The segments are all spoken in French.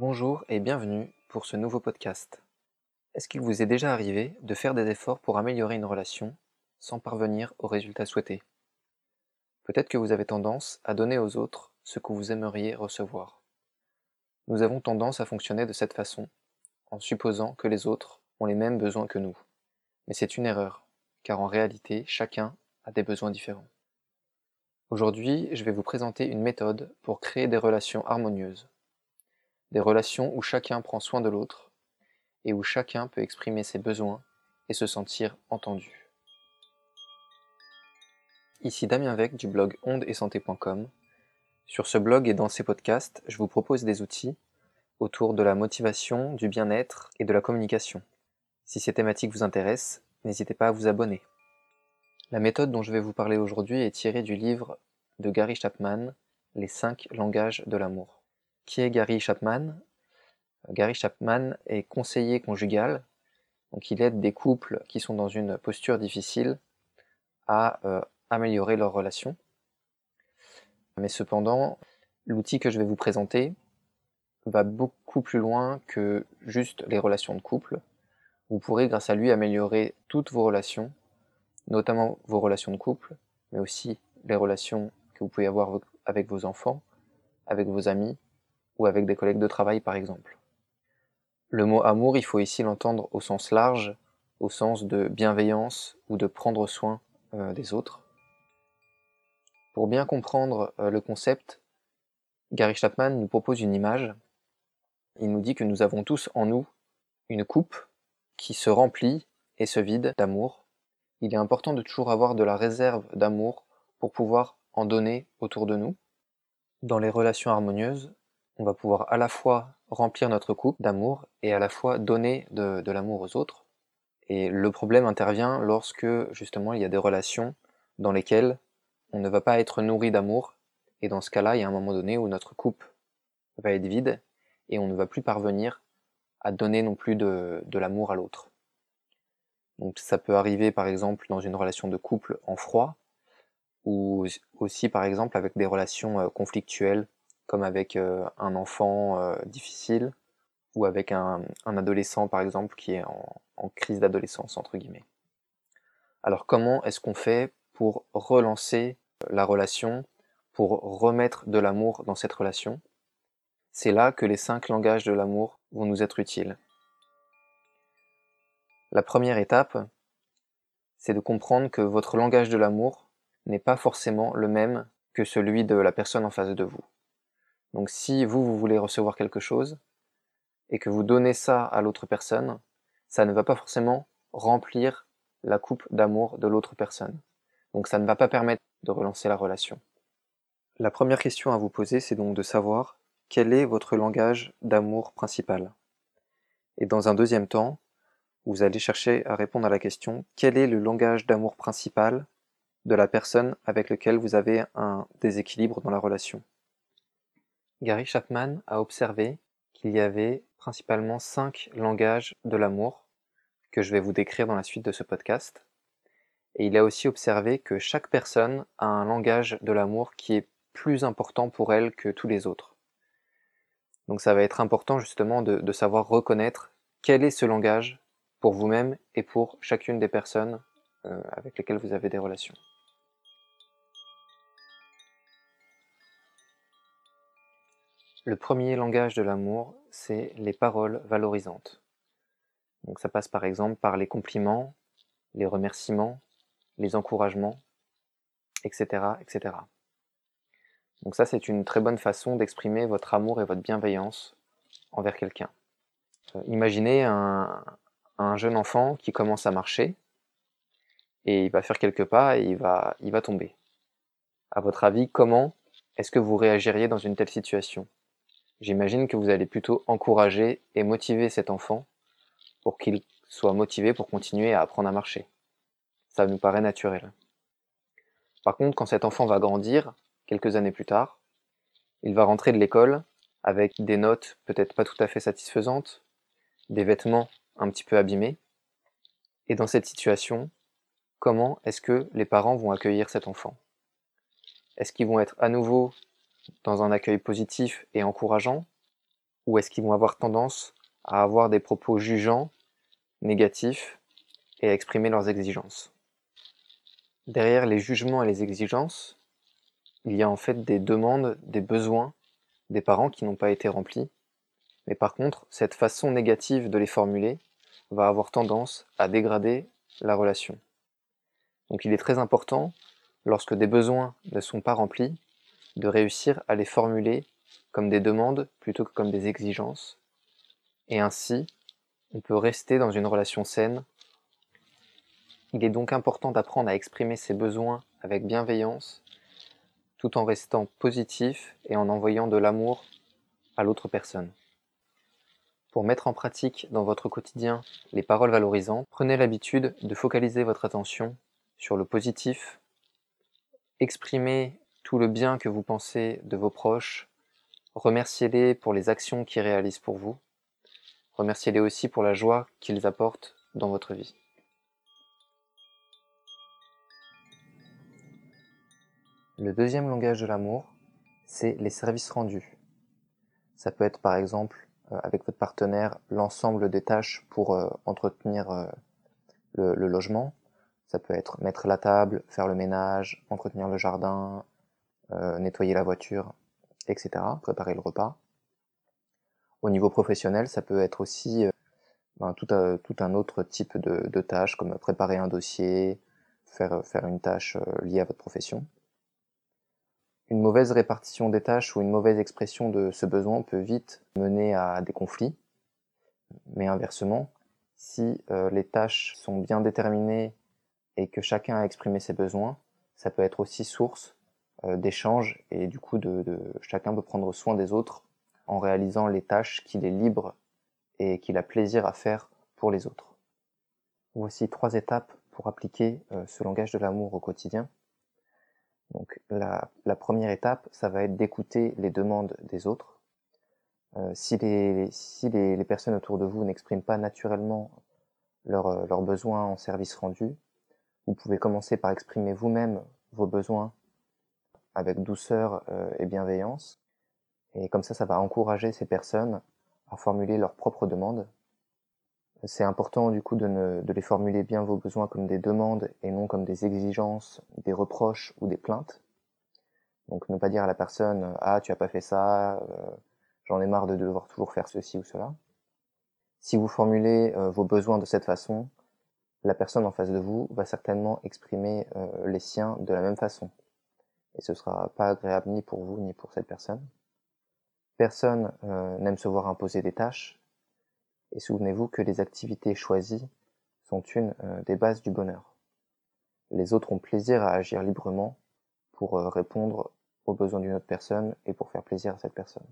Bonjour et bienvenue pour ce nouveau podcast. Est-ce qu'il vous est déjà arrivé de faire des efforts pour améliorer une relation sans parvenir au résultat souhaité Peut-être que vous avez tendance à donner aux autres ce que vous aimeriez recevoir. Nous avons tendance à fonctionner de cette façon, en supposant que les autres ont les mêmes besoins que nous. Mais c'est une erreur, car en réalité, chacun a des besoins différents. Aujourd'hui, je vais vous présenter une méthode pour créer des relations harmonieuses des relations où chacun prend soin de l'autre et où chacun peut exprimer ses besoins et se sentir entendu. Ici Damien Vec du blog ondeetsanté.com. Sur ce blog et dans ces podcasts, je vous propose des outils autour de la motivation, du bien-être et de la communication. Si ces thématiques vous intéressent, n'hésitez pas à vous abonner. La méthode dont je vais vous parler aujourd'hui est tirée du livre de Gary Chapman, Les cinq langages de l'amour. Qui est Gary Chapman Gary Chapman est conseiller conjugal, donc il aide des couples qui sont dans une posture difficile à euh, améliorer leur relation. Mais cependant, l'outil que je vais vous présenter va beaucoup plus loin que juste les relations de couple. Vous pourrez grâce à lui améliorer toutes vos relations, notamment vos relations de couple, mais aussi les relations que vous pouvez avoir avec vos enfants, avec vos amis, ou avec des collègues de travail par exemple. Le mot amour, il faut ici l'entendre au sens large, au sens de bienveillance ou de prendre soin euh, des autres. Pour bien comprendre euh, le concept, Gary Chapman nous propose une image. Il nous dit que nous avons tous en nous une coupe qui se remplit et se vide d'amour. Il est important de toujours avoir de la réserve d'amour pour pouvoir en donner autour de nous. Dans les relations harmonieuses, on va pouvoir à la fois remplir notre coupe d'amour et à la fois donner de, l'amour aux autres. Et le problème intervient lorsque justement il y a des relations dans lesquelles on ne va pas être nourri d'amour, et dans ce cas-là, il y a un moment donné où notre coupe va être vide et on ne va plus parvenir à donner non plus de, l'amour à l'autre. Donc ça peut arriver par exemple dans une relation de couple en froid, ou aussi par exemple avec des relations euh, conflictuelles comme avec euh, un enfant euh, difficile ou avec un, adolescent par exemple qui est en, crise d'adolescence entre guillemets. Alors comment est-ce qu'on fait pour relancer euh, la relation, pour remettre de l'amour dans cette relation? C'est là que les cinq langages de l'amour vont nous être utiles. La première étape, c'est de comprendre que votre langage de l'amour n'est pas forcément le même que celui de la personne en face de vous. Donc si vous, vous voulez recevoir quelque chose et que vous donnez ça à l'autre personne, ça ne va pas forcément remplir la coupe d'amour de l'autre personne. Donc ça ne va pas permettre de relancer la relation. La première question à vous poser, c'est donc de savoir quel est votre langage d'amour principal. Et dans un deuxième temps, vous allez chercher à répondre à la question quel est le langage d'amour principal de la personne avec laquelle vous avez un déséquilibre dans la relation? Gary Chapman a observé qu'il y avait principalement cinq langages de l'amour que je vais vous décrire dans la suite de ce podcast. Et il a aussi observé que chaque personne a un langage de l'amour qui est plus important pour elle que tous les autres. Donc ça va être important justement de, savoir reconnaître quel est ce langage pour vous-même et pour chacune des personnes euh, avec lesquelles vous avez des relations. Le premier langage de l'amour, c'est les paroles valorisantes. Donc ça passe par exemple par les compliments, les remerciements, les encouragements, etc. etc. Donc ça, c'est une très bonne façon d'exprimer votre amour et votre bienveillance envers quelqu'un. Euh, imaginez un, un, jeune enfant qui commence à marcher et il va faire quelques pas et il va, il va tomber. À votre avis, comment est-ce que vous réagiriez dans une telle situation? J'imagine que vous allez plutôt encourager et motiver cet enfant pour qu'il soit motivé pour continuer à apprendre à marcher. Ça nous paraît naturel. Par contre, quand cet enfant va grandir, quelques années plus tard, il va rentrer de l'école avec des notes peut-être pas tout à fait satisfaisantes, des vêtements un petit peu abîmés. Et dans cette situation, comment est-ce que les parents vont accueillir cet enfant? Est-ce qu'ils vont être à nouveau dans un accueil positif et encourageant? Ou est-ce qu'ils vont avoir tendance à avoir des propos jugeants, négatifs, et à exprimer leurs exigences? Derrière les jugements et les exigences, il y a en fait des demandes, des besoins des parents qui n'ont pas été remplis. Mais par contre, cette façon négative de les formuler va avoir tendance à dégrader la relation. Donc il est très important, lorsque des besoins ne sont pas remplis, de réussir à les formuler comme des demandes plutôt que comme des exigences. Et ainsi, on peut rester dans une relation saine. Il est donc important d'apprendre à exprimer ses besoins avec bienveillance tout en restant positif et en envoyant de l'amour à l'autre personne. Pour mettre en pratique dans votre quotidien les paroles valorisantes, prenez l'habitude de focaliser votre attention sur le positif, exprimez tout le bien que vous pensez de vos proches, remerciez-les pour les actions qu'ils réalisent pour vous, remerciez-les aussi pour la joie qu'ils apportent dans votre vie. Le deuxième langage de l'amour, c'est les services rendus. Ça peut être par exemple euh, avec votre partenaire l'ensemble des tâches pour euh, entretenir euh, le, le, logement. Ça peut être mettre la table, faire le ménage, entretenir le jardin, nettoyer la voiture, etc. Préparer le repas. Au niveau professionnel, ça peut être aussi ben, tout, tout, un autre type de, de tâches comme préparer un dossier, faire, une tâche liée à votre profession. Une mauvaise répartition des tâches ou une mauvaise expression de ce besoin peut vite mener à des conflits. Mais inversement, si euh, les tâches sont bien déterminées et que chacun a exprimé ses besoins, ça peut être aussi source euh, d'échanges et du coup de, de, chacun peut prendre soin des autres en réalisant les tâches qu'il est libre et qu'il a plaisir à faire pour les autres. Voici trois étapes pour appliquer euh, ce langage de l'amour au quotidien. Donc la, première étape, ça va être d'écouter les demandes des autres. Euh, si les, si les, personnes autour de vous n'expriment pas naturellement leurs besoins en service rendu, vous pouvez commencer par exprimer vous-même vos besoins avec douceur euh, et bienveillance. Et comme ça, ça va encourager ces personnes à formuler leurs propres demandes c'est important du coup de, les formuler bien vos besoins comme des demandes et non comme des exigences, des reproches ou des plaintes. Donc ne pas dire à la personne ah tu as pas fait ça, euh, j'en ai marre de devoir toujours faire ceci ou cela. Si vous formulez euh, vos besoins de cette façon, la personne en face de vous va certainement exprimer euh, les siens de la même façon. Et ce sera pas agréable ni pour vous ni pour cette personne. Personne n'aime se voir imposer des tâches, et souvenez-vous que les activités choisies sont une euh, des bases du bonheur. Les autres ont plaisir à agir librement pour euh, répondre aux besoins d'une autre personne et pour faire plaisir à cette personne.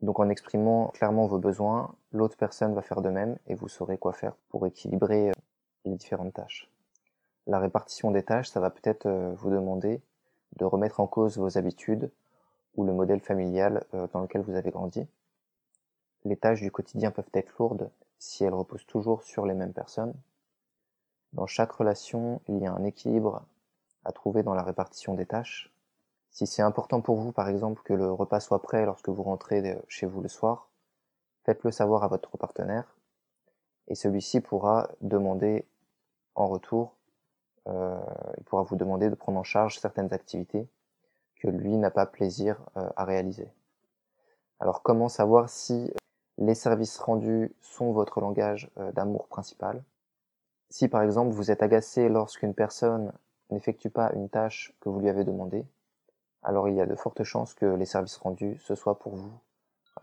Donc en exprimant clairement vos besoins, l'autre personne va faire de même et vous saurez quoi faire pour équilibrer euh, les différentes tâches. La répartition des tâches, ça va peut-être vous demander de remettre en cause vos habitudes ou le modèle familial dans lequel vous avez grandi les tâches du quotidien peuvent être lourdes si elles reposent toujours sur les mêmes personnes. Dans chaque relation, il y a un équilibre à trouver dans la répartition des tâches. Si c'est important pour vous, par exemple, que le repas soit prêt lorsque vous rentrez chez vous le soir, faites-le savoir à votre partenaire et celui-ci pourra demander en retour, euh, il pourra vous demander de prendre en charge certaines activités que lui n'a pas plaisir euh, à réaliser. Alors comment savoir si les services rendus sont votre langage euh, d'amour principal? Si par exemple vous êtes agacé lorsqu'une personne n'effectue pas une tâche que vous lui avez demandée, alors il y a de fortes chances que les services rendus ce soit pour vous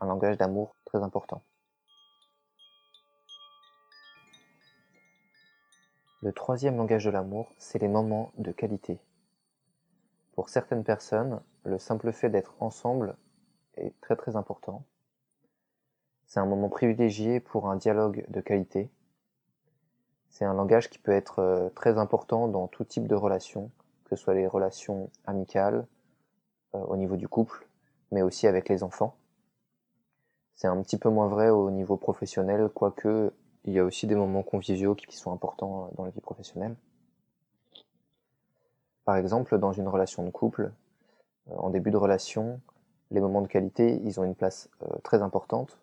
un langage d'amour très important. Le troisième langage de l'amour, c'est les moments de qualité. Pour certaines personnes, le simple fait d'être ensemble est très très important. C'est un moment privilégié pour un dialogue de qualité. C'est un langage qui peut être euh, très important dans tout type de relations, que ce soit les relations amicales, euh, au niveau du couple, mais aussi avec les enfants. C'est un petit peu moins vrai au niveau professionnel, quoique il y a aussi des moments conviviaux qui sont importants dans la vie professionnelle. Par exemple, dans une relation de couple, euh, en début de relation, les moments de qualité, ils ont une place très importante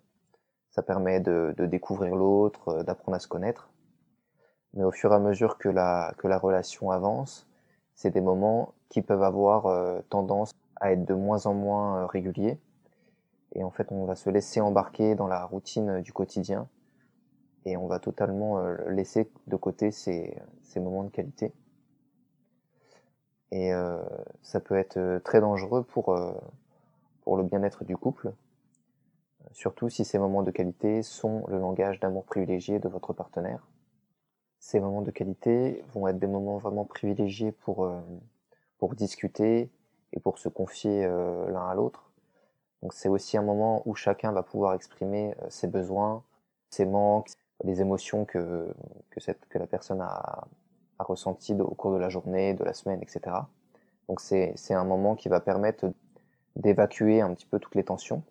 Ça permet de, découvrir l'autre, euh, d'apprendre à se connaître. Mais au fur et à mesure que la, relation avance, c'est des moments qui peuvent avoir euh, tendance à être de moins en moins réguliers. Et en fait, on va se laisser embarquer dans la routine du quotidien et on va totalement laisser de côté ces, ces moments de qualité. Et ça peut être très dangereux pour, pour le bien-être du couple, surtout si ces moments de qualité sont le langage d'amour privilégié de votre partenaire. Ces moments de qualité vont être des moments vraiment privilégiés pour, euh, pour discuter et pour se confier euh, l'un à l'autre. Donc c'est aussi un moment où chacun va pouvoir exprimer euh, ses besoins, ses manques, les émotions que, que, cette, que la personne a, a ressenties au cours de la journée, de la semaine, etc. Donc c'est un moment qui va permettre d'évacuer un petit peu toutes les tensions.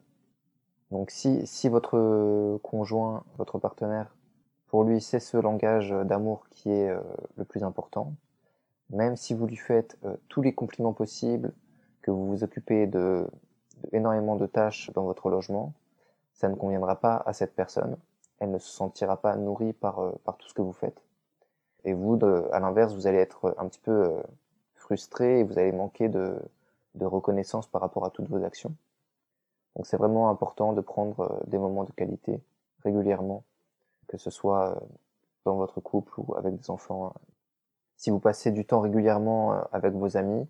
Donc si, si votre conjoint, votre partenaire, pour lui c'est ce langage d'amour qui est euh, le plus important, même si vous lui faites euh, tous les compliments possibles, que vous vous occupez de, énormément de tâches dans votre logement, ça ne conviendra pas à cette personne. Elle ne se sentira pas nourrie par, euh, par tout ce que vous faites. Et vous, à l'inverse, vous allez être un petit peu frustré et vous allez manquer de, de reconnaissance par rapport à toutes vos actions. Donc c'est vraiment important de prendre euh, des moments de qualité régulièrement, que ce soit euh, dans votre couple ou avec des enfants. Si vous passez du temps régulièrement euh, avec vos amis,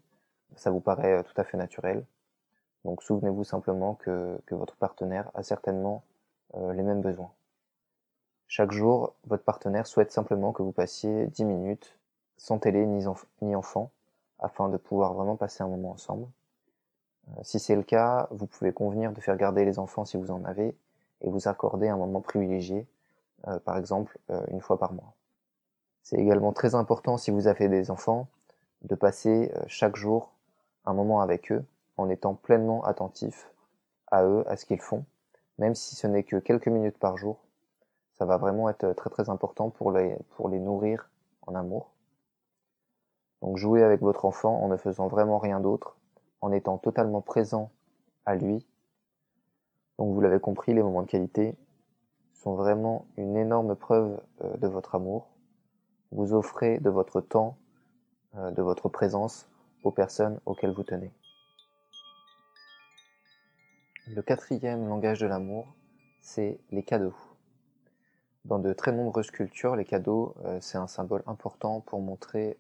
ça vous paraît tout à fait naturel. Donc souvenez-vous simplement que, que, votre partenaire a certainement les mêmes besoins. Chaque jour, votre partenaire souhaite simplement que vous passiez 10 minutes sans télé ni, enfant afin de pouvoir vraiment passer un moment ensemble. Euh, si c'est le cas, vous pouvez convenir de faire garder les enfants si vous en avez et vous accorder un moment privilégié, euh, par exemple euh, une fois par mois. C'est également très important si vous avez des enfants de passer chaque jour un moment avec eux en étant pleinement attentif à eux, à ce qu'ils font, même si ce n'est que quelques minutes par jour. Ça va vraiment être très très important pour les, pour les nourrir en amour. Donc jouez avec votre enfant en ne faisant vraiment rien d'autre, en étant totalement présent à lui. Donc vous l'avez compris, les moments de qualité sont vraiment une énorme preuve euh, de votre amour. Vous offrez de votre temps, euh, de votre présence aux personnes auxquelles vous tenez. Le quatrième langage de l'amour, c'est les cadeaux. Dans de très nombreuses cultures, les cadeaux, euh, c'est un symbole important pour montrer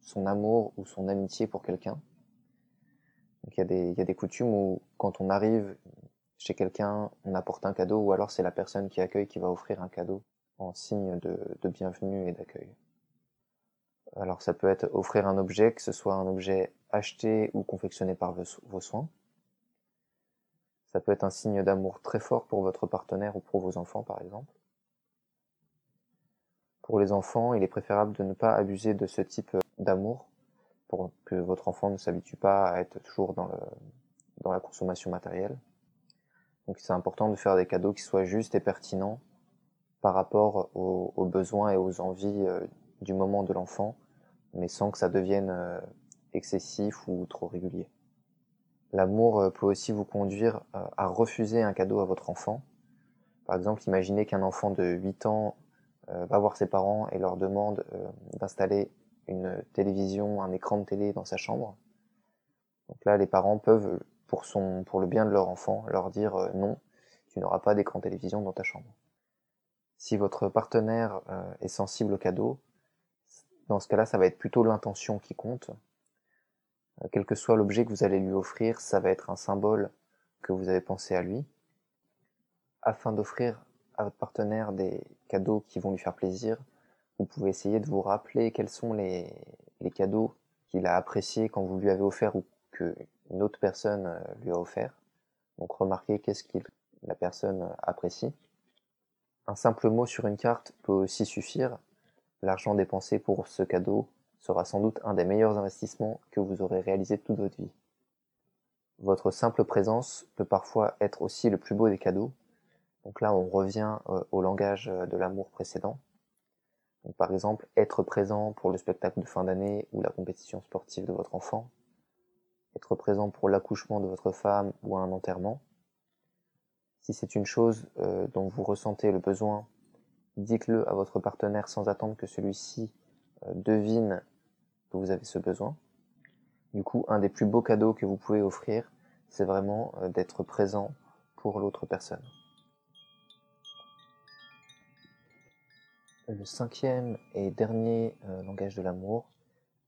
son amour ou son amitié pour quelqu'un. Il y, a des, coutumes où quand on arrive chez quelqu'un, on apporte un cadeau ou alors c'est la personne qui accueille qui va offrir un cadeau en signe de bienvenue et d'accueil. Alors ça peut être offrir un objet, que ce soit un objet acheté ou confectionné par vos soins. Ça peut être un signe d'amour très fort pour votre partenaire ou pour vos enfants par exemple. Pour les enfants, il est préférable de ne pas abuser de ce type d'amour pour que votre enfant ne s'habitue pas à être toujours dans, le, dans la consommation matérielle. Donc c'est important de faire des cadeaux qui soient justes et pertinents par rapport aux, besoins et aux envies euh, du moment de l'enfant, mais sans que ça devienne euh, excessif ou trop régulier. L'amour euh, peut aussi vous conduire à refuser un cadeau à votre enfant. Par exemple, imaginez qu'un enfant de 8 ans euh, va voir ses parents et leur demande euh, d'installer une télévision, un écran de télé dans sa chambre. Donc là, les parents peuvent, pour, son, pour le bien de leur enfant, leur dire euh, non, tu n'auras pas d'écran télévision dans ta chambre. Si votre partenaire est sensible au cadeau, dans ce cas-là, ça va être plutôt l'intention qui compte. quel que soit l'objet que vous allez lui offrir, ça va être un symbole que vous avez pensé à lui. Afin d'offrir à votre partenaire des cadeaux qui vont lui faire plaisir, vous pouvez essayer de vous rappeler quels sont les, les cadeaux qu'il a appréciés quand vous lui avez offert ou que une autre personne euh, lui a offert. Donc remarquez qu'est-ce que la personne apprécie. Un simple mot sur une carte peut aussi suffire. L'argent dépensé pour ce cadeau sera sans doute un des meilleurs investissements que vous aurez réalisé toute votre vie. Votre simple présence peut parfois être aussi le plus beau des cadeaux, donc là, on revient euh, au langage euh, de l'amour précédent. Par exemple, être présent pour le spectacle de fin d'année ou la compétition sportive de votre enfant, être présent pour l'accouchement de votre femme ou un enterrement. Si c'est une chose euh, dont vous ressentez le besoin, dites-le à votre partenaire sans attendre que celui-ci devine que vous avez ce besoin. Du coup, un des plus beaux cadeaux que vous pouvez offrir, c'est vraiment d'être présent pour l'autre personne. Le cinquième et dernier langage de l'amour,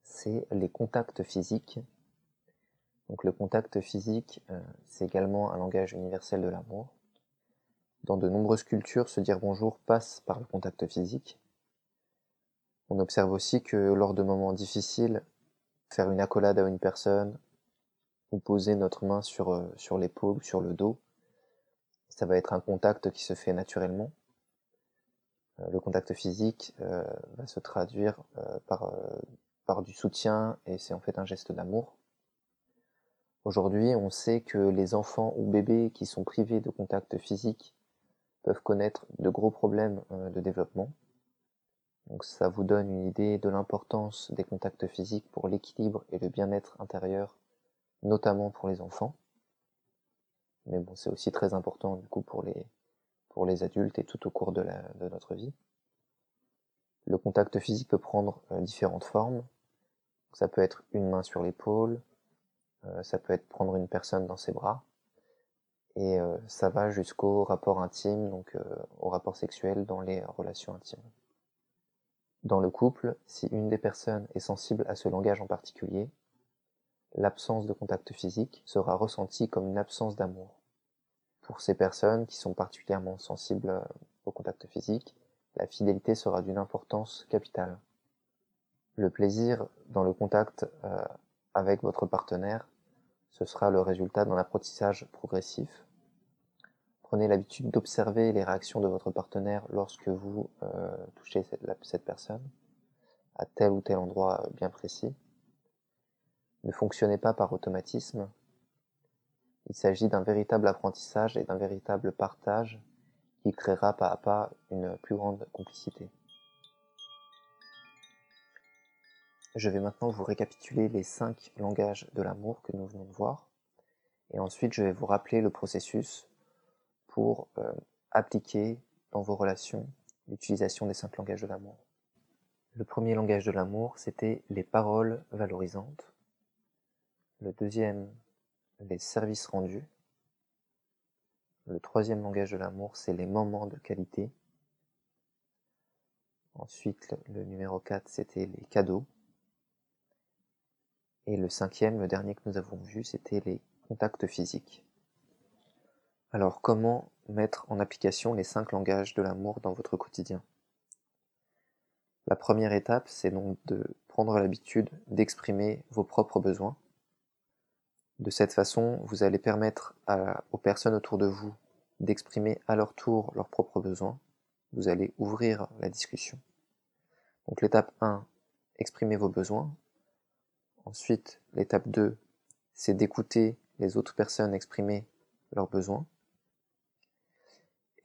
c'est les contacts physiques. Donc le contact physique, c'est également un langage universel de l'amour. Dans de nombreuses cultures, se dire bonjour passe par le contact physique. On observe aussi que lors de moments difficiles, faire une accolade à une personne ou poser notre main sur, euh, sur l'épaule ou sur le dos, ça va être un contact qui se fait naturellement. Euh, le contact physique euh, va se traduire par, par du soutien et c'est en fait un geste d'amour. Aujourd'hui, on sait que les enfants ou bébés qui sont privés de contact physique peuvent connaître de gros problèmes euh, de développement. Donc ça vous donne une idée de l'importance des contacts physiques pour l'équilibre et le bien-être intérieur, notamment pour les enfants. Mais bon, c'est aussi très important du coup pour les, pour les adultes et tout au cours de, de notre vie. Le contact physique peut prendre euh, différentes formes. Ça peut être une main sur l'épaule, euh, ça peut être prendre une personne dans ses bras, et euh, ça va jusqu'au rapport intime, donc au rapport sexuel dans les relations intimes. Dans le couple, si une des personnes est sensible à ce langage en particulier, l'absence de contact physique sera ressentie comme une absence d'amour. Pour ces personnes qui sont particulièrement sensibles euh, au contact physique, la fidélité sera d'une importance capitale. Le plaisir dans le contact avec votre partenaire, ce sera le résultat d'un apprentissage progressif Prenez l'habitude d'observer les réactions de votre partenaire lorsque vous euh, touchez cette, personne à tel ou tel endroit euh, bien précis. Ne fonctionnez pas par automatisme. Il s'agit d'un véritable apprentissage et d'un véritable partage qui créera pas à pas une plus grande complicité. Je vais maintenant vous récapituler les cinq langages de l'amour que nous venons de voir. Et ensuite, je vais vous rappeler le processus pour euh, appliquer dans vos relations l'utilisation des cinq langages de l'amour. Le premier langage de l'amour, c'était les paroles valorisantes. Le deuxième, les services rendus. Le troisième langage de l'amour, c'est les moments de qualité. Ensuite, le numéro 4, c'était les cadeaux. Et le cinquième, le dernier que nous avons vu, c'était les contacts physiques. Alors comment mettre en application les cinq langages de l'amour dans votre quotidien? La première étape, c'est donc de prendre l'habitude d'exprimer vos propres besoins. De cette façon, vous allez permettre aux personnes autour de vous d'exprimer à leur tour leurs propres besoins. Vous allez ouvrir la discussion. Donc l'étape 1, exprimez vos besoins. Ensuite, l'étape 2, c'est d'écouter les autres personnes exprimer leurs besoins.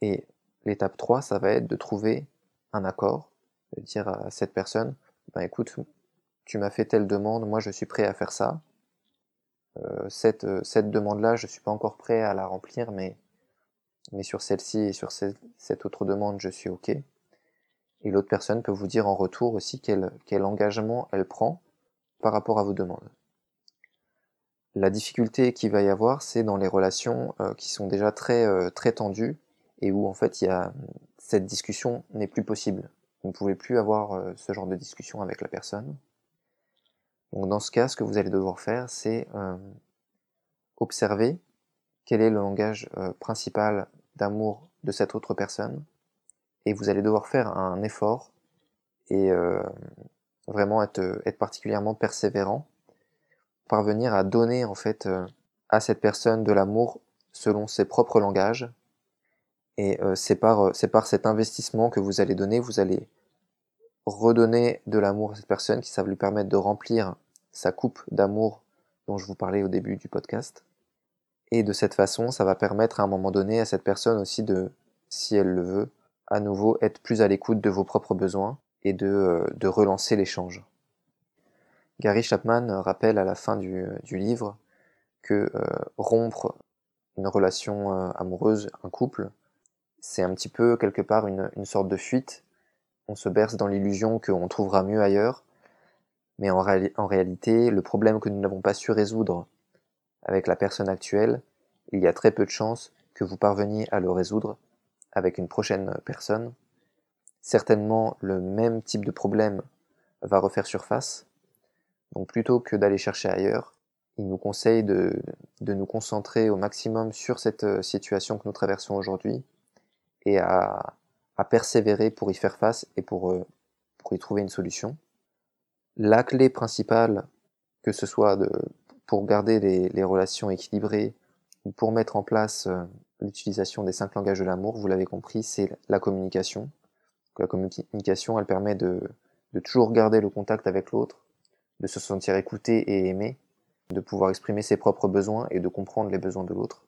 Et l'étape 3, ça va être de trouver un accord, de dire à cette personne, ben écoute, tu m'as fait telle demande, moi je suis prêt à faire ça. Euh, cette, euh, cette demande-là, je suis pas encore prêt à la remplir, mais, mais sur celle-ci et sur cette, autre demande, je suis OK. Et l'autre personne peut vous dire en retour aussi quel, quel engagement elle prend par rapport à vos demandes. La difficulté qu'il va y avoir, c'est dans les relations euh, qui sont déjà très, très tendues, et où en fait il y a, cette discussion n'est plus possible. Vous ne pouvez plus avoir euh, ce genre de discussion avec la personne. Donc dans ce cas, ce que vous allez devoir faire, c'est euh, observer quel est le langage euh, principal d'amour de cette autre personne, et vous allez devoir faire un effort et vraiment être, être particulièrement persévérant, parvenir à donner en fait à cette personne de l'amour selon ses propres langages, et euh, c'est par, euh, par cet investissement que vous allez donner, vous allez redonner de l'amour à cette personne qui ça va lui permettre de remplir sa coupe d'amour dont je vous parlais au début du podcast. Et de cette façon, ça va permettre à un moment donné à cette personne aussi de, si elle le veut, à nouveau être plus à l'écoute de vos propres besoins et de, euh, de relancer l'échange. Gary Chapman rappelle à la fin du, livre que rompre une relation euh, amoureuse, un couple, c'est un petit peu quelque part une, une sorte de fuite. On se berce dans l'illusion qu'on trouvera mieux ailleurs, mais en, réalité, le problème que nous n'avons pas su résoudre avec la personne actuelle, il y a très peu de chances que vous parveniez à le résoudre avec une prochaine personne. Certainement, le même type de problème va refaire surface. Donc plutôt que d'aller chercher ailleurs, il nous conseille de, nous concentrer au maximum sur cette euh, situation que nous traversons aujourd'hui et à, persévérer pour y faire face et pour, euh, pour y trouver une solution. La clé principale, que ce soit de, pour garder les, relations équilibrées ou pour mettre en place euh, l'utilisation des cinq langages de l'amour, vous l'avez compris, c'est la communication. La communication, elle permet de, de toujours garder le contact avec l'autre, de se sentir écouté et aimé, de pouvoir exprimer ses propres besoins et de comprendre les besoins de l'autre.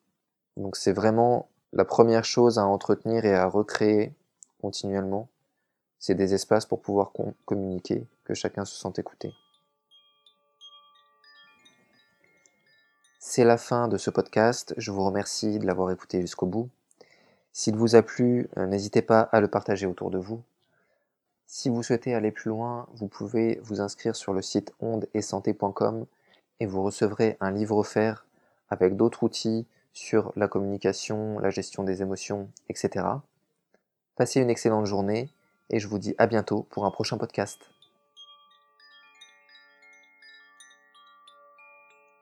Donc c'est vraiment la première chose à entretenir et à recréer continuellement. C'est des espaces pour pouvoir communiquer, que chacun se sente écouté. C'est la fin de ce podcast. Je vous remercie de l'avoir écouté jusqu'au bout. S'il vous a plu, euh, n'hésitez pas à le partager autour de vous. Si vous souhaitez aller plus loin, vous pouvez vous inscrire sur le site ondeetsanté.com et vous recevrez un livre offert avec d'autres outils sur la communication, la gestion des émotions, etc. Passez une excellente journée et je vous dis à bientôt pour un prochain podcast.